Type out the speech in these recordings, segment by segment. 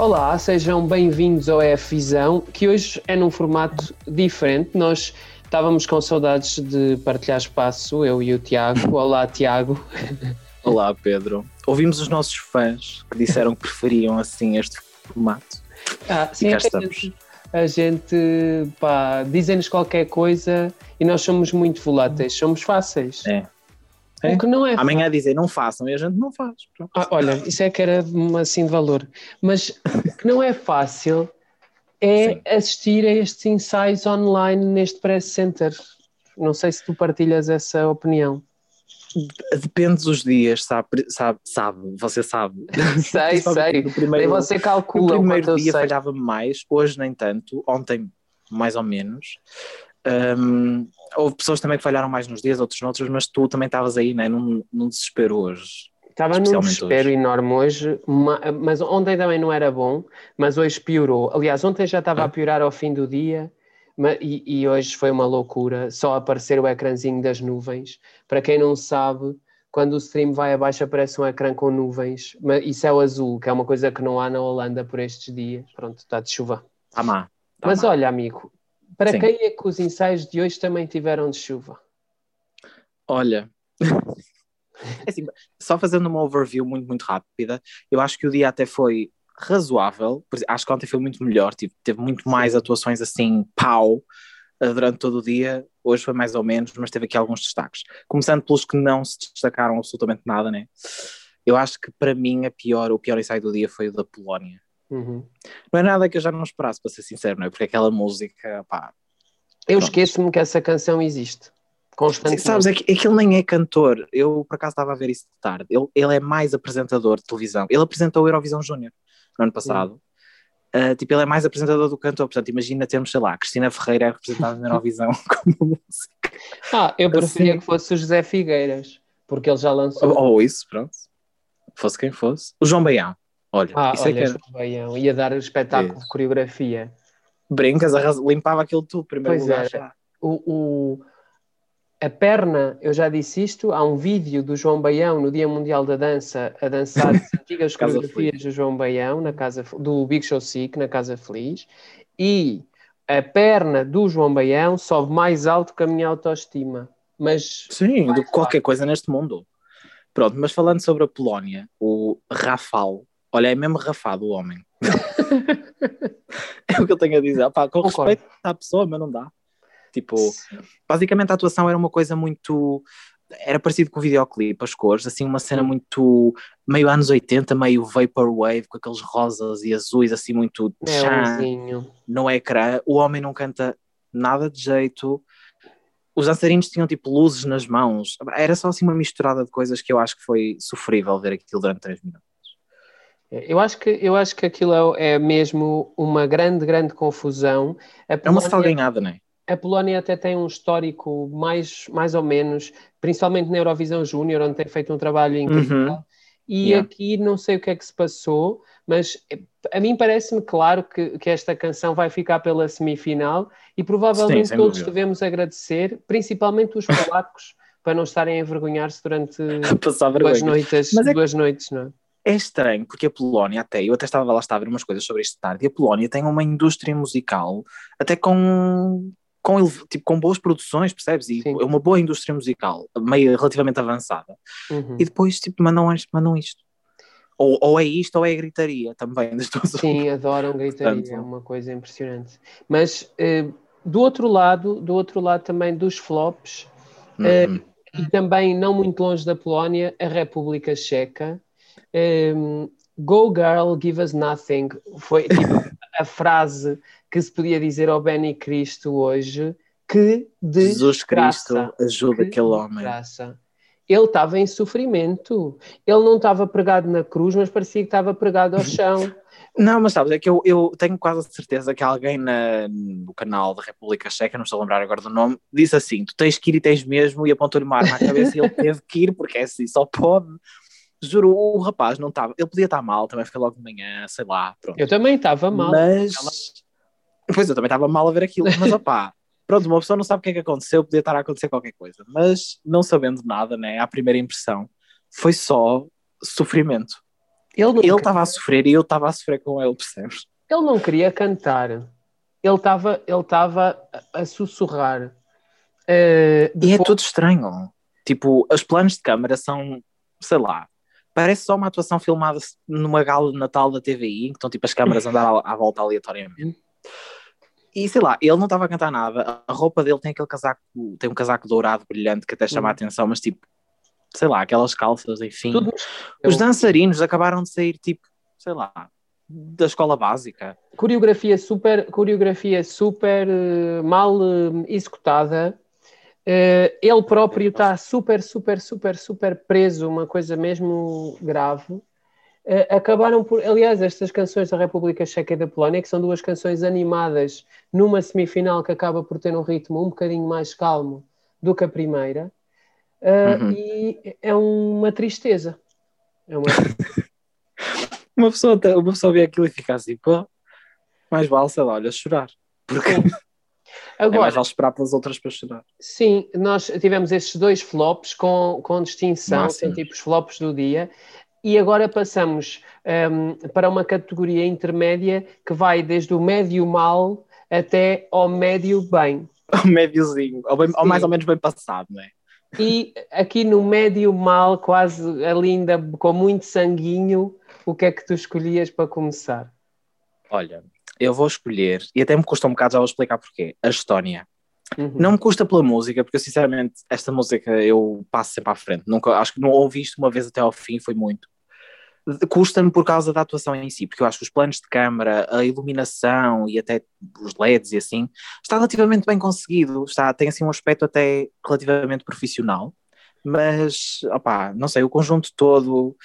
Olá, sejam bem-vindos ao EF Visão, que hoje é num formato diferente. Nós estávamos com saudades de partilhar espaço, eu e o Tiago. Olá, Tiago. Olá, Pedro. Ouvimos os nossos fãs que disseram que preferiam assim este formato. Ah, sim, e cá estamos. A gente, pá, dizem-nos qualquer coisa e nós somos muito voláteis, somos fáceis. É. É? O que não é Amanhã fácil. dizer não façam e a gente não faz. Ah, olha, isso é que era assim de valor. Mas o que não é fácil é Sim. assistir a estes ensaios online neste press center. Não sei se tu partilhas essa opinião. Depende dos dias, sabe? Sabe, sabe você sabe. Sei, sei. Primeiro, você calcula. O primeiro dia falhava mais, hoje nem tanto, ontem mais ou menos. Um, houve pessoas também que falharam mais nos dias, outros noutros, mas tu também estavas aí, né, num, num desespero hoje. Estava num desespero hoje. enorme hoje, mas ontem também não era bom, mas hoje piorou. Aliás, ontem já estava ah. a piorar ao fim do dia e, e, hoje foi uma loucura, só aparecer o ecrãzinho das nuvens. Para quem não sabe, quando o stream vai abaixo aparece um ecrã com nuvens e céu azul, que é uma coisa que não há na Holanda por estes dias. Pronto, está de chuva. Tá má. Tá mas má. olha, amigo, para Sim. quem é que os ensaios de hoje também tiveram de chuva? Olha, é assim, só fazendo uma overview muito, muito rápida, eu acho que o dia até foi razoável, acho que ontem foi muito melhor, teve, teve muito mais atuações assim, pau, eh, durante todo o dia, hoje foi mais ou menos, mas teve aqui alguns destaques. Começando pelos que não se destacaram absolutamente nada, né? Eu acho que para mim a pior, o pior ensaio do dia foi o da Polónia. Uhum. Não é nada que eu já não esperasse, para ser sincero, não é? Porque aquela música, pá. Eu esqueço-me que essa canção existe. Constantemente. Sabes, é que, é que ele nem é cantor. Eu, por acaso, estava a ver isso de tarde. Ele, ele é mais apresentador de televisão. Ele apresentou o Eurovisão Júnior no ano passado. Uh, tipo, ele é mais apresentador do cantor. Portanto, imagina termos, sei lá, Cristina Ferreira é representada na Eurovisão como música. Ah, eu preferia assim. que fosse o José Figueiras, porque ele já lançou. Ou, ou isso, pronto. Fosse quem fosse. O João Baião. Olha, ah, isso olha, é que era... Baião, ia dar espetáculo de coreografia. Brincas, limpava aquilo tudo primeiro pois lugar. É. O, o, a perna, eu já disse isto, há um vídeo do João Baião no Dia Mundial da Dança a dançar as antigas coreografias do João Baião na casa do Big Show Sick na Casa Feliz e a perna do João Baião sobe mais alto que a minha autoestima. Mas Sim, do que qualquer coisa neste mundo. Pronto, mas falando sobre a Polónia, o Rafal Olha, é mesmo rafado o homem. é o que eu tenho a dizer. Com Concordo. respeito à pessoa, mas não dá. Tipo, basicamente a atuação era uma coisa muito. Era parecido com o videoclipe, as cores, assim, uma cena muito meio anos 80, meio vaporwave, com aqueles rosas e azuis, assim, muito chá, no ecrã. O homem não canta nada de jeito. Os dançarinos tinham tipo luzes nas mãos. Era só assim uma misturada de coisas que eu acho que foi sofrível ver aquilo durante 3 minutos. Eu acho que, eu acho que aquilo é, é mesmo uma grande, grande confusão. Polónia, é uma salganhada, não é? A Polónia até tem um histórico mais, mais ou menos, principalmente na Eurovisão Júnior, onde tem feito um trabalho incrível. Uhum. E yeah. aqui não sei o que é que se passou, mas a mim parece-me claro que, que esta canção vai ficar pela semifinal e provavelmente Sim, todos dúvida. devemos agradecer, principalmente os polacos, para não estarem a envergonhar-se durante duas noites, é duas noites, não é? É estranho, porque a Polónia, até, eu até estava lá, estava a ver umas coisas sobre isto tarde, e a Polónia tem uma indústria musical, até com, com, tipo, com boas produções, percebes? E é uma boa indústria musical, meio relativamente avançada. Uhum. E depois, tipo, mandam, mandam isto. Ou, ou é isto ou é gritaria também. Sim, adoram gritaria, Portanto, é uma coisa impressionante. Mas uh, do outro lado, do outro lado também dos flops, uh, uhum. e também não muito longe da Polónia, a República Checa um, Go Girl, Give Us Nothing foi tipo, a frase que se podia dizer ao Benny Cristo hoje. Que de Jesus Cristo ajuda aquele homem. Graça. Ele estava em sofrimento. Ele não estava pregado na cruz, mas parecia que estava pregado ao chão. Não, mas sabes, é que eu, eu tenho quase certeza que alguém na, no canal da República Checa, não estou a lembrar agora do nome, disse assim: tu tens que ir e tens mesmo, e apontou-lhe uma arma à cabeça e ele teve que ir, porque é assim, só pode. Juro, o rapaz não estava. Ele podia estar mal, também foi logo de manhã, sei lá. Pronto. Eu também estava mal. Mas. Pois eu também estava mal a ver aquilo, mas opá. Pronto, uma pessoa não sabe o que é que aconteceu, podia estar a acontecer qualquer coisa, mas não sabendo nada, né, à primeira impressão, foi só sofrimento. Ele estava a sofrer e eu estava a sofrer com ele, percebes? Ele não queria cantar. Ele estava ele tava a sussurrar. Uh, depois... E é tudo estranho. Tipo, os planos de câmara são, sei lá, parece só uma atuação filmada numa gala de Natal da TVI, em que estão tipo as câmaras a andar à, à volta aleatoriamente. E sei lá, ele não estava a cantar nada, a roupa dele tem aquele casaco, tem um casaco dourado brilhante que até chama a uhum. atenção, mas tipo, sei lá, aquelas calças, enfim. Tudo. Os dançarinos acabaram de sair tipo, sei lá, da escola básica. Coreografia super, coreografia super uh, mal uh, executada. Uh, ele próprio está super, super, super, super preso, uma coisa mesmo grave. acabaram por, aliás, estas canções da República Checa e da Polónia, que são duas canções animadas numa semifinal que acaba por ter um ritmo um bocadinho mais calmo do que a primeira, uhum. e é uma tristeza. É uma uma pessoa, uma pessoa vê aquilo e fica assim, pô, mais vale, sei lá, olha, chorar. Porque Agora, é mais vale esperar pelas outras para chorar. Sim, nós tivemos esses dois flops com, com distinção, sem tipos flops do dia, e agora passamos um, para uma categoria intermédia que vai desde o médio mal até ao médio bem. Ao médiozinho, ao, bem, ao mais ou menos bem passado, não é? E aqui no médio mal, quase ali ainda com muito sanguinho, o que é que tu escolhias para começar? Olha, eu vou escolher, e até me custa um bocado, já vou explicar porquê, a Estónia. Uhum. Não me custa pela música, porque eu sinceramente, esta música eu passo sempre à frente. Nunca, acho que não ouvi isto uma vez até ao fim, foi muito. Custa-me por causa da atuação em si, porque eu acho que os planos de câmara, a iluminação e até os LEDs e assim, está relativamente bem conseguido, está, tem assim um aspecto até relativamente profissional, mas, opá, não sei, o conjunto todo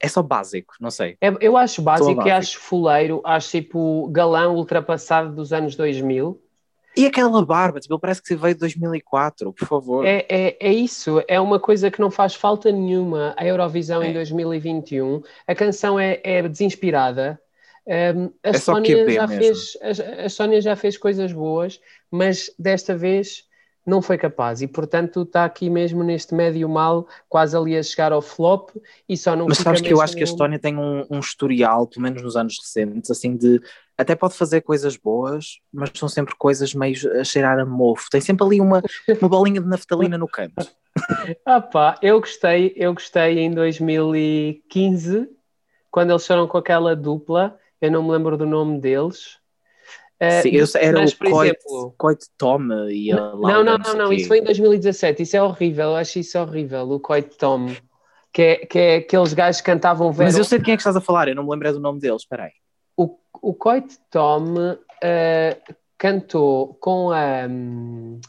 é só básico, não sei. É, eu acho básico, básico e acho fuleiro, acho tipo galão ultrapassado dos anos 2000. E aquela barba, tipo, ele parece que veio de 2004, por favor. É, é, é isso, é uma coisa que não faz falta nenhuma a Eurovisão é. em 2021. A canção é, é desinspirada. Um, a, é Sónia já fez, a, a Sónia já fez coisas boas, mas desta vez não foi capaz e, portanto, está aqui mesmo neste médio mal, quase ali a chegar ao flop e só não Mas sabes que eu acho que a Estónia tem um, um, historial, pelo menos nos anos recentes, assim, de até pode fazer coisas boas, mas são sempre coisas meio a cheirar a mofo. Tem sempre ali uma, uma bolinha de naftalina no canto. ah pá, eu gostei, eu gostei em 2015, quando eles foram com aquela dupla, eu não me lembro do nome deles. Uh, Sim, eu, era mas, o Coit, exemplo, Coit Tom e a Laura, Não, não, não, não, isso foi em 2017, isso é horrível, eu acho isso horrível, o Coit Tom, que é, que é aqueles gajos que cantavam Vero. Mas eu sei de quem é que estás a falar, eu não me lembrei do nome deles, espera aí. O, o Coit Tom uh, cantou com a... Um,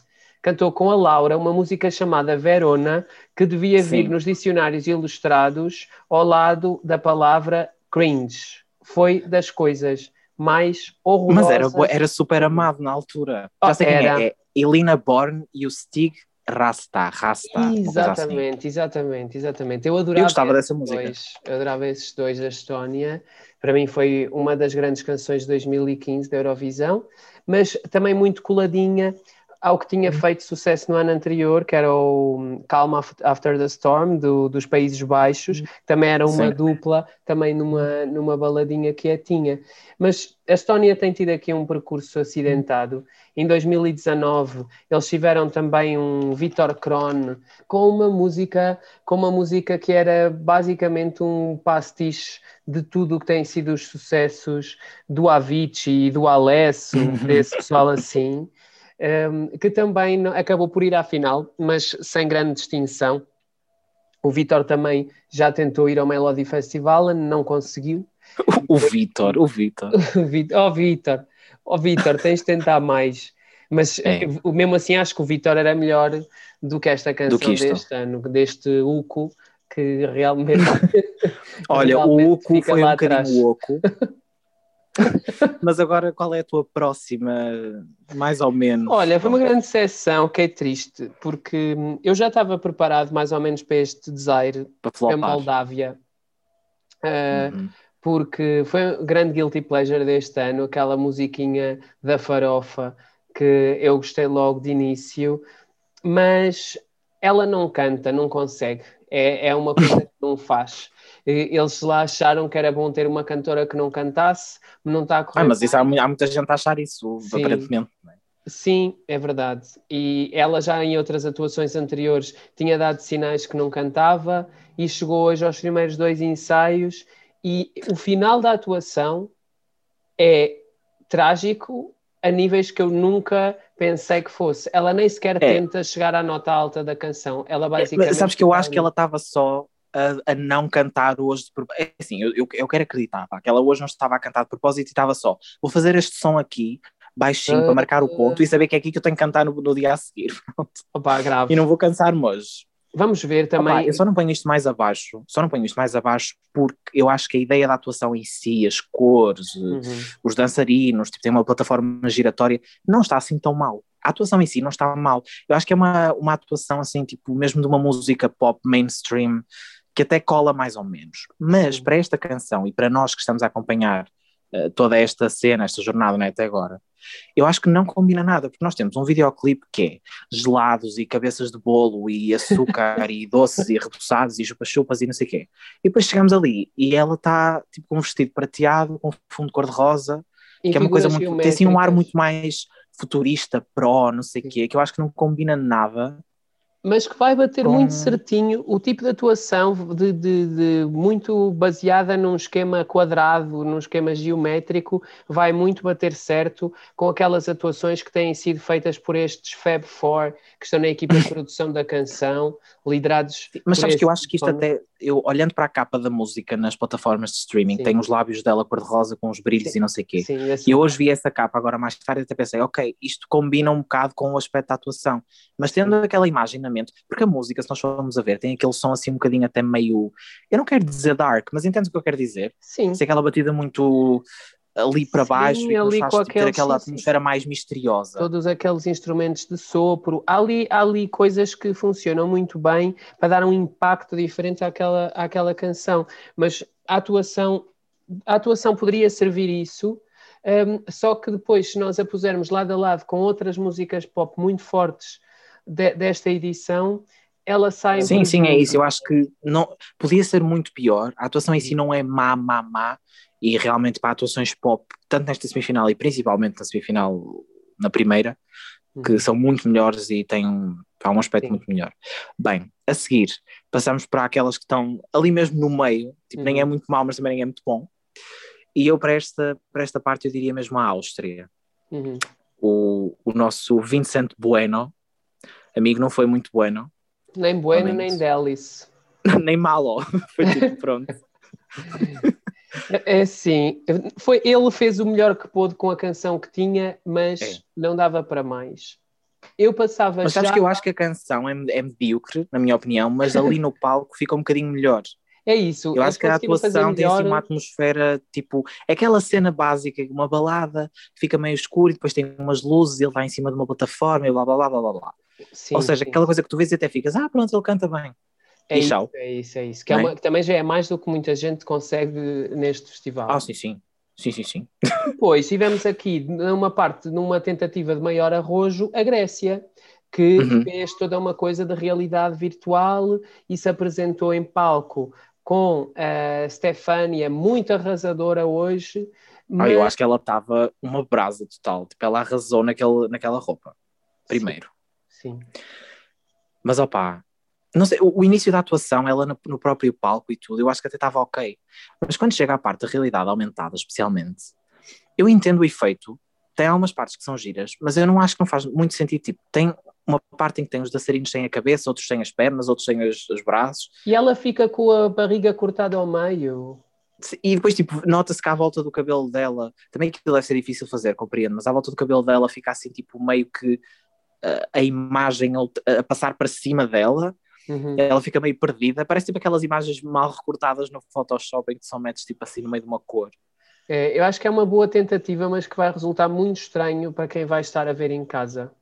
cantou com a Laura uma música chamada Verona, que devia Sim. vir nos dicionários ilustrados ao lado da palavra cringe. Foi das coisas mais horrorosas. Mas era, era super amado na altura. Já sei era. quem é. É Elina Born e o Stig Rasta. Rasta exatamente, assim. exatamente, exatamente. Eu adorava. Eu gostava dessa música. Dois, eu adorava esses dois da Estónia. Para mim foi uma das grandes canções de 2015 da Eurovisão, mas também muito coladinha ao que tinha uhum. feito sucesso no ano anterior, que era o Calm After the Storm, do, dos Países Baixos, que uhum. também era uma dupla, também numa, numa baladinha quietinha. Mas a Estónia tem tido aqui um percurso acidentado. Em 2019, eles tiveram também um Vitor Kron com uma música, com uma música que era basicamente um pastiche de tudo o que têm sido os sucessos do Avicii e do Alessio, desse pessoal assim que também acabou por ir à final, mas sem grande distinção. O Vitor também já tentou ir ao Melody Festival, não conseguiu. O Vitor, o Vitor. oh, Vitor, oh, Vitor, tens de tentar mais. Mas é. mesmo assim acho que o Vitor era melhor do que esta canção que deste ano, deste Uco, que realmente. Olha, realmente o Uco foi um bocadinho oco. Mas agora qual é a tua próxima, mais ou menos? Olha, foi uma grande sessão, que é triste, porque eu já estava preparado mais ou menos para este desire para Moldávia. Uh, uhum. Porque foi um grande guilty pleasure deste ano, aquela musiquinha da farofa que eu gostei logo de início, mas ela não canta, não consegue. É, é uma coisa que não faz. Eles lá acharam que era bom ter uma cantora que não cantasse, não está a correr. Ah, mas isso há, há, muita gente a achar isso, Sim. aparentemente. É? Sim, é verdade. E ela já em outras atuações anteriores tinha dado sinais que não cantava e chegou hoje aos primeiros dois ensaios e o final da atuação é trágico a níveis que eu nunca pensei que fosse. Ela nem sequer é. tenta chegar à nota alta da canção. Ela é, basicamente. É, sabes que eu acho que ela estava só a, a, não cantar hoje. De, é assim, eu, eu, eu, quero acreditar pá, que ela hoje não estava a cantar de propósito e estava só. Vou fazer este som aqui, baixinho, uh, para marcar o ponto e saber que é aqui que eu tenho que cantar no, no dia a seguir. Opa, grave. E não vou cansar-me hoje. Vamos ver também. Opa, eu só não ponho isto mais abaixo, só não ponho isto mais abaixo porque eu acho que a ideia da atuação em si, as cores, uhum. os dançarinos, tipo, tem uma plataforma giratória, não está assim tão mal. A atuação em si não está mal. Eu acho que é uma, uma atuação assim, tipo, mesmo de uma música pop mainstream, que até cola mais ou menos. Mas para esta canção e para nós que estamos a acompanhar uh, toda esta cena, esta jornada né, até agora, eu acho que não combina nada, porque nós temos um videoclipe que é gelados e cabeças de bolo e açúcar e doces e repousados e chupa-chupas e não sei o quê. E depois chegamos ali e ela está tipo com um vestido prateado, com fundo cor-de-rosa, que é uma coisa muito. tem assim um ar muito mais futurista, pró, não sei o quê, que eu acho que não combina nada mas que vai bater Com... muito certinho o tipo de atuação de, de, de, muito baseada num esquema quadrado, num esquema geométrico, vai muito bater certo com aquelas atuações que têm sido feitas por estes Fab Four, que estão na equipa de produção da canção, liderados. Mas sabes que eu acho que isto até, eu olhando para a capa da música nas plataformas de streaming, Sim. tem os lábios dela cor-de-rosa com os brilhos Sim. e não sei o quê. Sim, e eu hoje vi essa capa, agora mais tarde até pensei, ok, isto combina um bocado com o aspecto da atuação, mas tendo aquela imagem na porque a música, se nós formos a ver, tem aquele som assim um bocadinho até meio, eu não quero dizer dark, mas entendes o que eu quero dizer? Sim. Se aquela batida muito ali para baixo sim, e ali com aqueles, aquela atmosfera mais misteriosa. Todos aqueles instrumentos de sopro, há ali, há ali coisas que funcionam muito bem para dar um impacto diferente àquela, àquela canção, mas a atuação, a atuação poderia servir isso, um, só que depois, se nós a pusermos lado a lado com outras músicas pop muito fortes de, desta edição, ela sai. Sim, sim, é isso. Eu acho que não podia ser muito pior. A atuação em si não é má, má, má, e realmente para atuações pop, tanto nesta semifinal e principalmente na semifinal, na primeira, que uhum. são muito melhores e têm um, um aspecto Sim. muito melhor. Bem, a seguir, passamos para aquelas que estão ali mesmo no meio, tipo, uhum. nem é uhum. muito mau, mas também nem é muito bom. E eu, para esta, para esta parte, eu diria mesmo a Áustria. Uhum. O, o nosso Vincent Bueno, amigo, não foi muito bueno. Nem bueno, nem delis. nem malo. foi tipo, pronto. É assim, foi, ele fez o melhor que pôde com a canção que tinha, mas é. não dava para mais. Eu passava Mas sabes já... que eu acho que a canção é, é medíocre, na minha opinião, mas ali no palco fica um bocadinho melhor. É isso. Eu acho que a atuação tem assim uma atmosfera, tipo, aquela cena básica, uma balada, fica meio escuro e depois tem umas luzes, ele vai em cima de uma plataforma e blá blá blá blá blá. Sim, Ou seja, sim. aquela coisa que tu vês e até ficas, ah, pronto, ele canta bem. É isso, é isso, é isso. Que, é uma, que, também já é mais do que muita gente consegue neste festival. Ah, sim, sim. Sim, sim, sim. Depois tivemos aqui, numa parte, numa tentativa de maior arrojo, a Grécia, que uhum. fez toda uma coisa de realidade virtual e se apresentou em palco com a Stefania, muito arrasadora hoje. Mas... Ah, eu acho que ela estava uma brasa total. Tipo, ela arrasou naquele, naquela roupa. Primeiro. Sim. Sim. Mas opá, não sei, o, o, início da atuação, ela no, no, próprio palco e tudo, eu acho que até estava ok. Mas quando chega à parte da realidade aumentada, especialmente, eu entendo o efeito. Tem algumas partes que são giras, mas eu não acho que não faz muito sentido. Tipo, tem uma parte em que tem os dançarinos sem a cabeça, outros sem as pernas, outros sem os, os braços. E ela fica com a barriga cortada ao meio. E depois, tipo, nota-se que à volta do cabelo dela, também aquilo deve ser difícil fazer, compreendo, mas à volta do cabelo dela fica assim, tipo, meio que a imagem a passar para cima dela Uhum. Ela fica meio perdida, parece tipo aquelas imagens mal recortadas no Photoshop em que são metes tipo assim no meio de uma cor. É, eu acho que é uma boa tentativa, mas que vai resultar muito estranho para quem vai estar a ver em casa.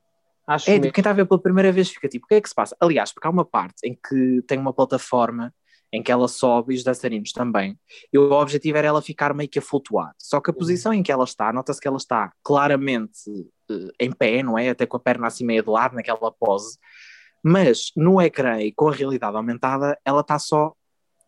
Acho é, tipo, quem está a ver pela primeira vez fica tipo, o que é que se passa? Aliás, porque há uma parte em que tem uma plataforma em que ela sobe e os dançarinos também. E o objetivo era ela ficar meio que a flutuar. Só que a uhum. posição em que ela está, nota-se que ela está claramente uh, em pé, não é? Até com a perna assim meio de lado, naquela pose Mas no ecrã e com a realidade aumentada, ela está só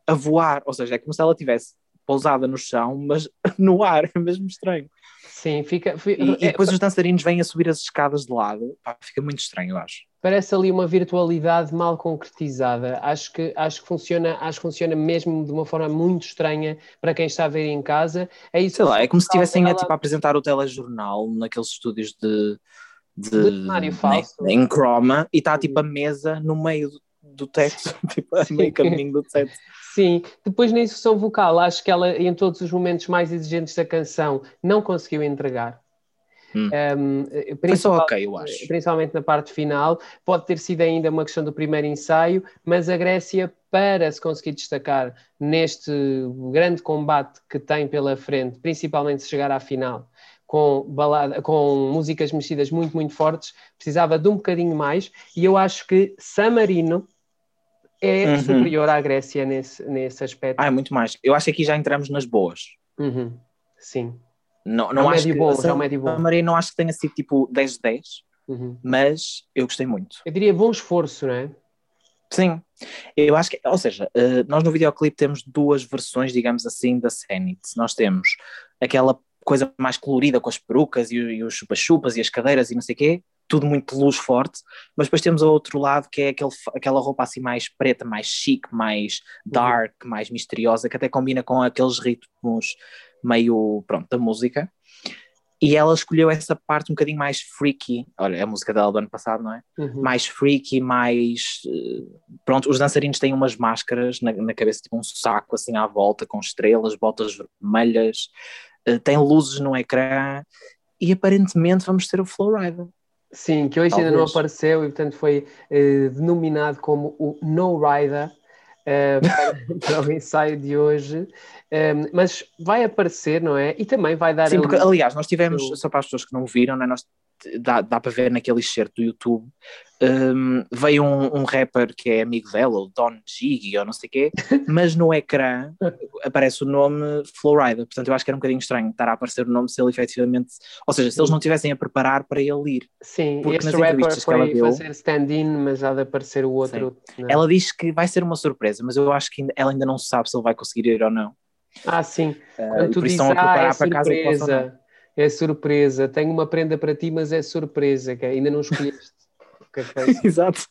a voar, ou seja, é como se ela tivesse pousada no chão, mas no ar, é mesmo estranho. Sim, fica. fica e, e, depois é, os dançarinos vêm a subir as escadas de lado, pá, fica muito estranho, eu acho. Parece ali uma virtualidade mal concretizada. Acho que, acho que funciona, acho que funciona mesmo de uma forma muito estranha para quem está a ver em casa. É isso Sei lá, é como se estivessem a, tipo, a apresentar o telejornal naqueles estúdios de, de, de falso. em croma e está tipo a mesa no meio do, teto, tipo, a meio caminho do teto. Sim, depois na execução vocal, acho que ela, em todos os momentos mais exigentes da canção, não conseguiu entregar. Hum. Um, Foi só ok, eu acho. Principalmente na parte final. Pode ter sido ainda uma questão do primeiro ensaio, mas a Grécia, para se conseguir destacar neste grande combate que tem pela frente, principalmente se chegar à final, com, balada, com músicas mexidas muito, muito fortes, precisava de um bocadinho mais, e eu acho que Samarino é uhum. superior à Grécia nesse, nesse aspecto. Ah, é muito mais. Eu acho que aqui já entramos nas boas. Uhum. Sim. Não, não é acho que, bom, é um médio bom. A Maria não acho que tenha sido tipo 10 de 10, uhum. mas eu gostei muito. Eu diria bom esforço, não é? Sim, eu acho que, ou seja, eh, nós no videoclipe temos duas versões, digamos assim, da Zenith. Nós temos aquela coisa mais colorida com as perucas e, e os chupa-chupas e as cadeiras e não sei o quê, tudo muito luz forte, mas depois temos o outro lado que é aquele, aquela roupa assim mais preta, mais chique, mais dark, uhum. mais misteriosa, que até combina com aqueles ritmos meio, pronto, da música. E ela escolheu essa parte um bocadinho mais freaky, olha, é a música dela do ano passado, não é? Uhum. Mais freaky, mais. Eh, pronto, os dançarinos têm umas máscaras na, na cabeça, tipo um saco assim à volta, com estrelas, botas vermelhas, uh, tem luzes no ecrã, e aparentemente vamos ter o Flowrider. Sim, que hoje Talvez. ainda não apareceu e portanto foi uh, denominado como o No Rider uh, para, para, o ensaio de hoje, um, ehm, mas vai aparecer, não é? E também vai dar. Sim, porque, aliás, nós tivemos, só para as pessoas que não viram, é? nós dá, dá para ver naquele excerto do YouTube, um, veio um, um, rapper que é amigo dela, o Don Gigi ou não sei o quê, mas no ecrã aparece o nome Flowrider, portanto eu acho que era um bocadinho estranho estar a aparecer o nome se ele efetivamente, ou seja, se eles não tivessem a preparar para ele ir. Sim, porque este rapper foi deu, fazer stand-in, mas há de aparecer o outro. Ela diz que vai ser uma surpresa, mas eu acho que ela ainda não sabe se ele vai conseguir ir ou não. Ah, sim. Uh, Quando tu dizes, ah, é surpresa é surpresa, tenho uma prenda para ti, mas é surpresa, que ainda não escolheste. Exato.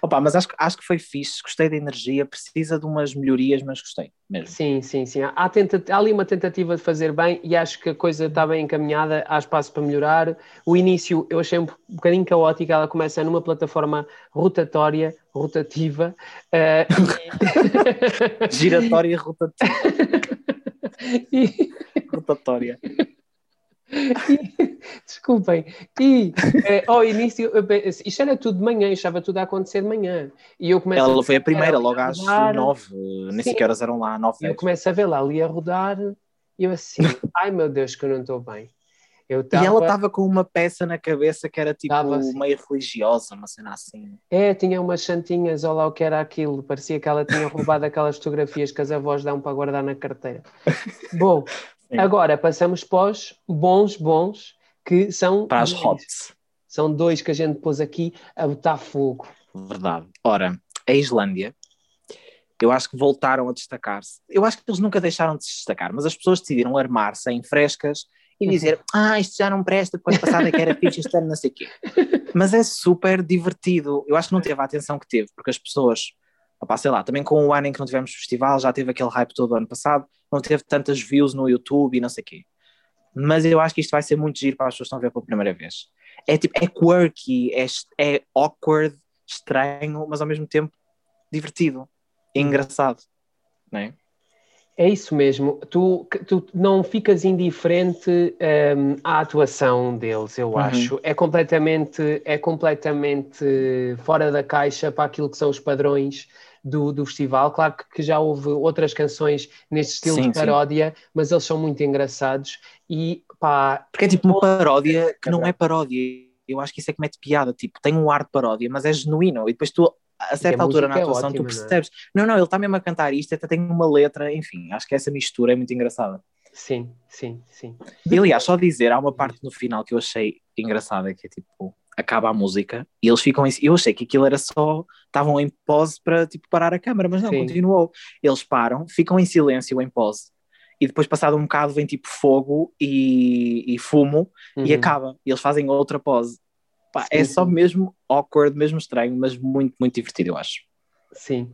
Opa, mas acho, acho que foi fixe, gostei da energia, precisa de umas melhorias, mas gostei mesmo. Sim, sim, sim. Há, tenta, há ali uma tentativa de fazer bem e acho que a coisa está bem encaminhada, há espaço para melhorar. O início eu achei um bocadinho caótico, ela começa numa plataforma rotatória, rotativa. Uh, Giratória e rotativa. e... Rotatória. desculpem, e eh, ao início, isto era tudo de manhã, estava tudo a acontecer de manhã. E eu começo Ela a foi a primeira, logo às nove, nem sequer horas eram lá, nove. Eu começo a ver lá ali a rodar, e eu assim, ai meu Deus, que eu não estou bem. Eu tava... E ela estava com uma peça na cabeça que era tipo assim. meio religiosa, uma cena assim. É, tinha umas santinhas, olha lá o que era aquilo. Parecia que ela tinha roubado aquelas fotografias que as avós dão para guardar na carteira. Bom, Sim. Agora passamos para os bons, bons, que são. Para as hots. São dois que a gente pôs aqui a botar fogo. Verdade. Ora, a Islândia, eu acho que voltaram a destacar-se. Eu acho que eles nunca deixaram de se destacar, mas as pessoas decidiram armar-se em frescas e uhum. dizer: Ah, isto já não presta, porque ano passado é que era fixe, este ano não sei o quê. Mas é super divertido. Eu acho que não teve a atenção que teve, porque as pessoas Opa, sei lá, também com o ano em que não tivemos festival, já teve aquele hype todo ano passado, não teve tantas views no YouTube e não sei o quê. Mas eu acho que isto vai ser muito giro para as pessoas que estão a ver pela primeira vez. É tipo, é quirky, é, é awkward, estranho, mas ao mesmo tempo divertido e engraçado, não é? É isso mesmo. Tu, tu não ficas indiferente um, à atuação deles, eu uhum. acho. É completamente, é completamente fora da caixa para aquilo que são os padrões do, do festival. Claro que, que, já houve outras canções neste estilo sim, de paródia, sim. mas eles são muito engraçados e pá. Porque é tipo uma paródia que não é paródia. Eu acho que isso é que mete piada, tipo, tem um ar de paródia, mas é genuíno, e depois tu a certa altura na é atuação é ótima, tu percebes, não, é? não, não, ele está mesmo a cantar isto, até tem uma letra, enfim, acho que essa mistura é muito engraçada. Sim, sim, sim. E aliás, só dizer, há uma parte no final que eu achei engraçada, que é tipo, acaba a música e eles ficam em. Eu achei que aquilo era só. Estavam em pause para tipo, parar a câmera, mas não, Sim. continuou. Eles param, ficam em silêncio em pause e depois, passado um bocado, vem tipo fogo e, e fumo uhum. e acaba. E eles fazem outra pose. Pá, é só mesmo awkward, mesmo estranho, mas muito, muito divertido, eu acho. Sim.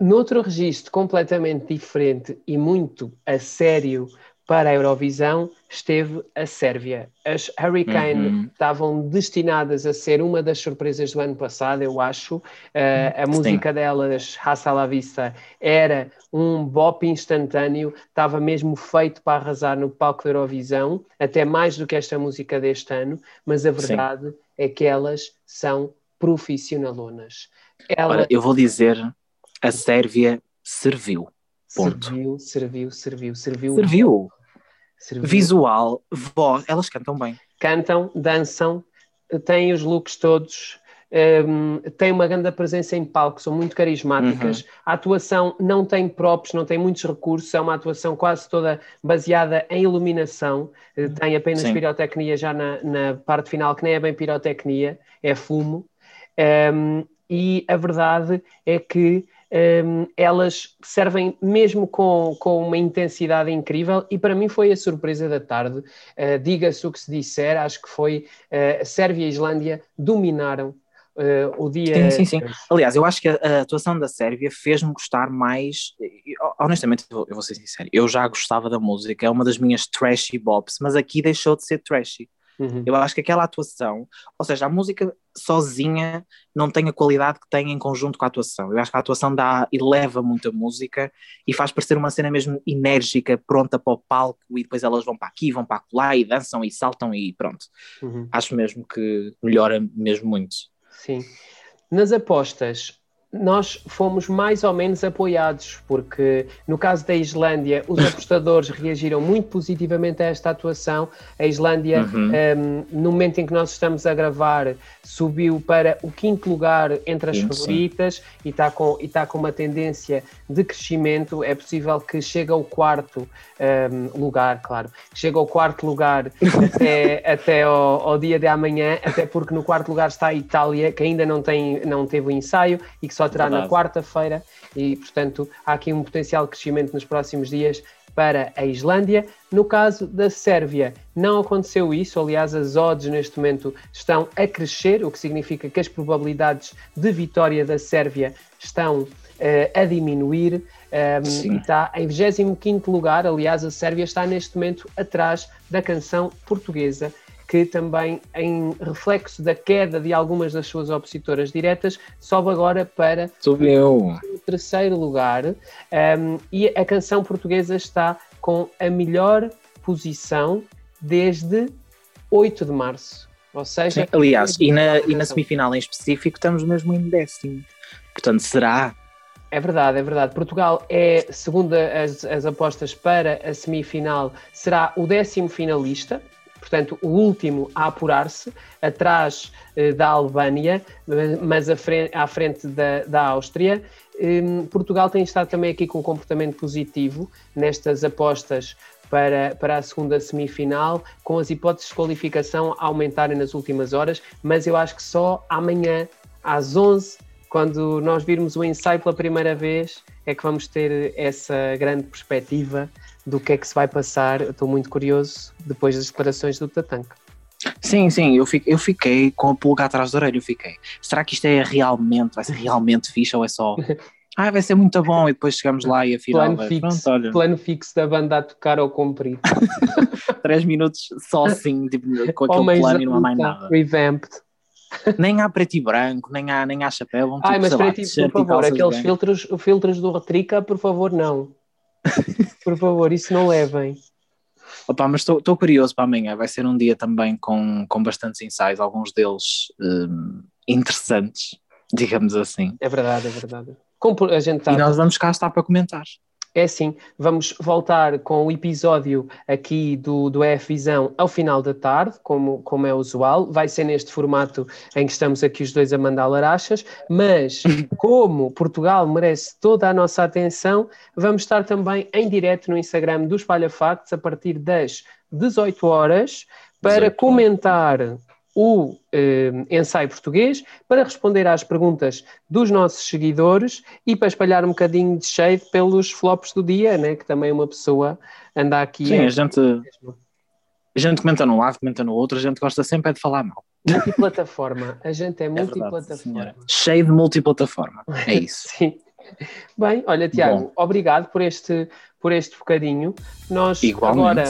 Noutro registro completamente diferente e muito a sério para a Eurovisão esteve a Sérvia. As Hurricane uhum. estavam destinadas a ser uma das surpresas do ano passado, eu acho. Uh, a Sim. música delas, Raça la Vista, era um bop instantâneo, estava mesmo feito para arrasar no palco da Eurovisão, até mais do que esta música deste ano, mas a verdade Sim. É que elas são profissionalonas. Ela... eu vou dizer, a Sérvia serviu. Ponto. Serviu, serviu, serviu, serviu. Serviu. serviu. Visual, voz, elas cantam bem. Cantam, dançam, têm os looks todos, um, têm uma grande presença em palco, são muito carismáticas. Uhum. A atuação não tem props, não tem muitos recursos, é uma atuação quase toda baseada em iluminação, eh, tem apenas Sim. pirotecnia já na, na, parte final, que nem é bem pirotecnia, é fumo. Um, e a verdade é que um, elas servem mesmo com, com uma intensidade incrível e para mim foi a surpresa da tarde. Uh, Diga-se o que se disser, acho que foi uh, Sérvia e Islândia dominaram Uh, o dia. Sim, sim, sim. Aliás, eu acho que a, a atuação da Sérvia fez-me gostar mais. Honestamente, eu, eu, vou ser sincero, eu já gostava da música, é uma das minhas trashy bops, mas aqui deixou de ser trashy. Uhum. Eu acho que aquela atuação, ou seja, a música sozinha não tem a qualidade que tem em conjunto com a atuação. Eu acho que a atuação dá, eleva muito a música e faz parecer uma cena mesmo enérgica, pronta para o palco, e depois elas vão para aqui, vão para lá e dançam e saltam e pronto. Uhum. Acho mesmo que melhora mesmo muito. Sim. Nas apostas, nós fomos mais ou menos apoiados, porque no caso da Islândia, os apostadores reagiram muito positivamente a esta atuação. A Islândia, uhum. um, no momento em que nós estamos a gravar, subiu para o quinto lugar entre as sim, favoritas sim. e está com, e tá com uma tendência de crescimento. É possível que chegue ao quarto um, lugar, claro, chegue ao quarto lugar até, até ao, ao, dia de amanhã, até porque no quarto lugar está a Itália, que ainda não, tem, não teve o ensaio e que só só terá Verdade. na quarta-feira e, portanto, há aqui um potencial crescimento nos próximos dias para a Islândia. No caso da Sérvia, não aconteceu isso. Aliás, as odds neste momento estão a crescer, o que significa que as probabilidades de vitória da Sérvia estão uh, a diminuir. Um, está em 25 lugar. Aliás, a Sérvia está neste momento atrás da canção portuguesa que também, em reflexo da queda de algumas das suas opositoras diretas, sobe agora para Subiu. o terceiro lugar. Um, e a canção portuguesa está com a melhor posição desde 8 de março. Ou seja, Sim, aliás, e na, e na semifinal em específico estamos mesmo em décimo. Portanto, será é verdade, é verdade. Portugal é, segundo as, as apostas para a semifinal, será o décimo finalista, portanto, o último a apurar-se, atrás eh, da Albânia, mas à frente, da, da Áustria. Um, Portugal tem estado também aqui com um comportamento positivo nestas apostas para, para a segunda semifinal, com as hipóteses de qualificação a aumentarem nas últimas horas, mas eu acho que só amanhã, às 11, quando nós virmos o ensaio pela primeira vez, é que vamos ter essa grande perspectiva do que é que se vai passar. Estou muito curioso depois das declarações do Tatanka. Sim, sim, eu fiquei, eu fiquei com a pulga atrás da orelha, eu fiquei. Será que isto é realmente, vai ser realmente fixe ou é só... Ah, vai ser muito bom e depois chegamos lá e afinal... Plano, fixo, pronto, olha. plano fixo da banda a tocar ao comprido. Três minutos só assim, tipo, com aquele Homens plano e não há mais nada. Revamped. Nem há preto e branco, nem há, nem há chapéu. Vão, tipo, Ai, mas preto e, por favor, aqueles filtros, filtros do Retrica, por favor, não. Por favor, isso não levem. Opa, mas estou curioso para amanhã. Vai ser um dia também com, com bastantes ensaios, alguns deles um, interessantes, digamos assim. É verdade, é verdade. Como a gente tá... E nós vamos cá estar para comentar. É assim, vamos voltar com o episódio aqui do, do EF Visão ao final da tarde, como, como é usual. Vai ser neste formato em que estamos aqui os dois a mandar larachas, mas como Portugal merece toda a nossa atenção, vamos estar também em direto no Instagram do Espalha Factos a partir das 18 horas para comentar o eh, ensaio português para responder às perguntas dos nossos seguidores e para espalhar um bocadinho de shade pelos flops do dia, né? que também uma pessoa anda aqui. Sim, a, a gente, a gente comenta num lado, comenta no outro, a gente gosta sempre é de falar mal. Multiplataforma, a gente é, é multiplataforma. Cheio de multiplataforma, é isso. Sim. Bem, olha, Tiago, Bom. obrigado por este, por este bocadinho. Nós Igualmente. agora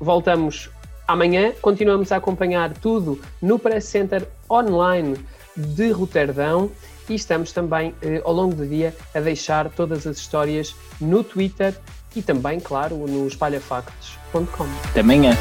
voltamos amanhã, continuamos a acompanhar tudo no Press Center online de Roterdão e estamos também eh, ao longo do dia a deixar todas as histórias no Twitter e também, claro, no espalhafactos.com. Até amanhã.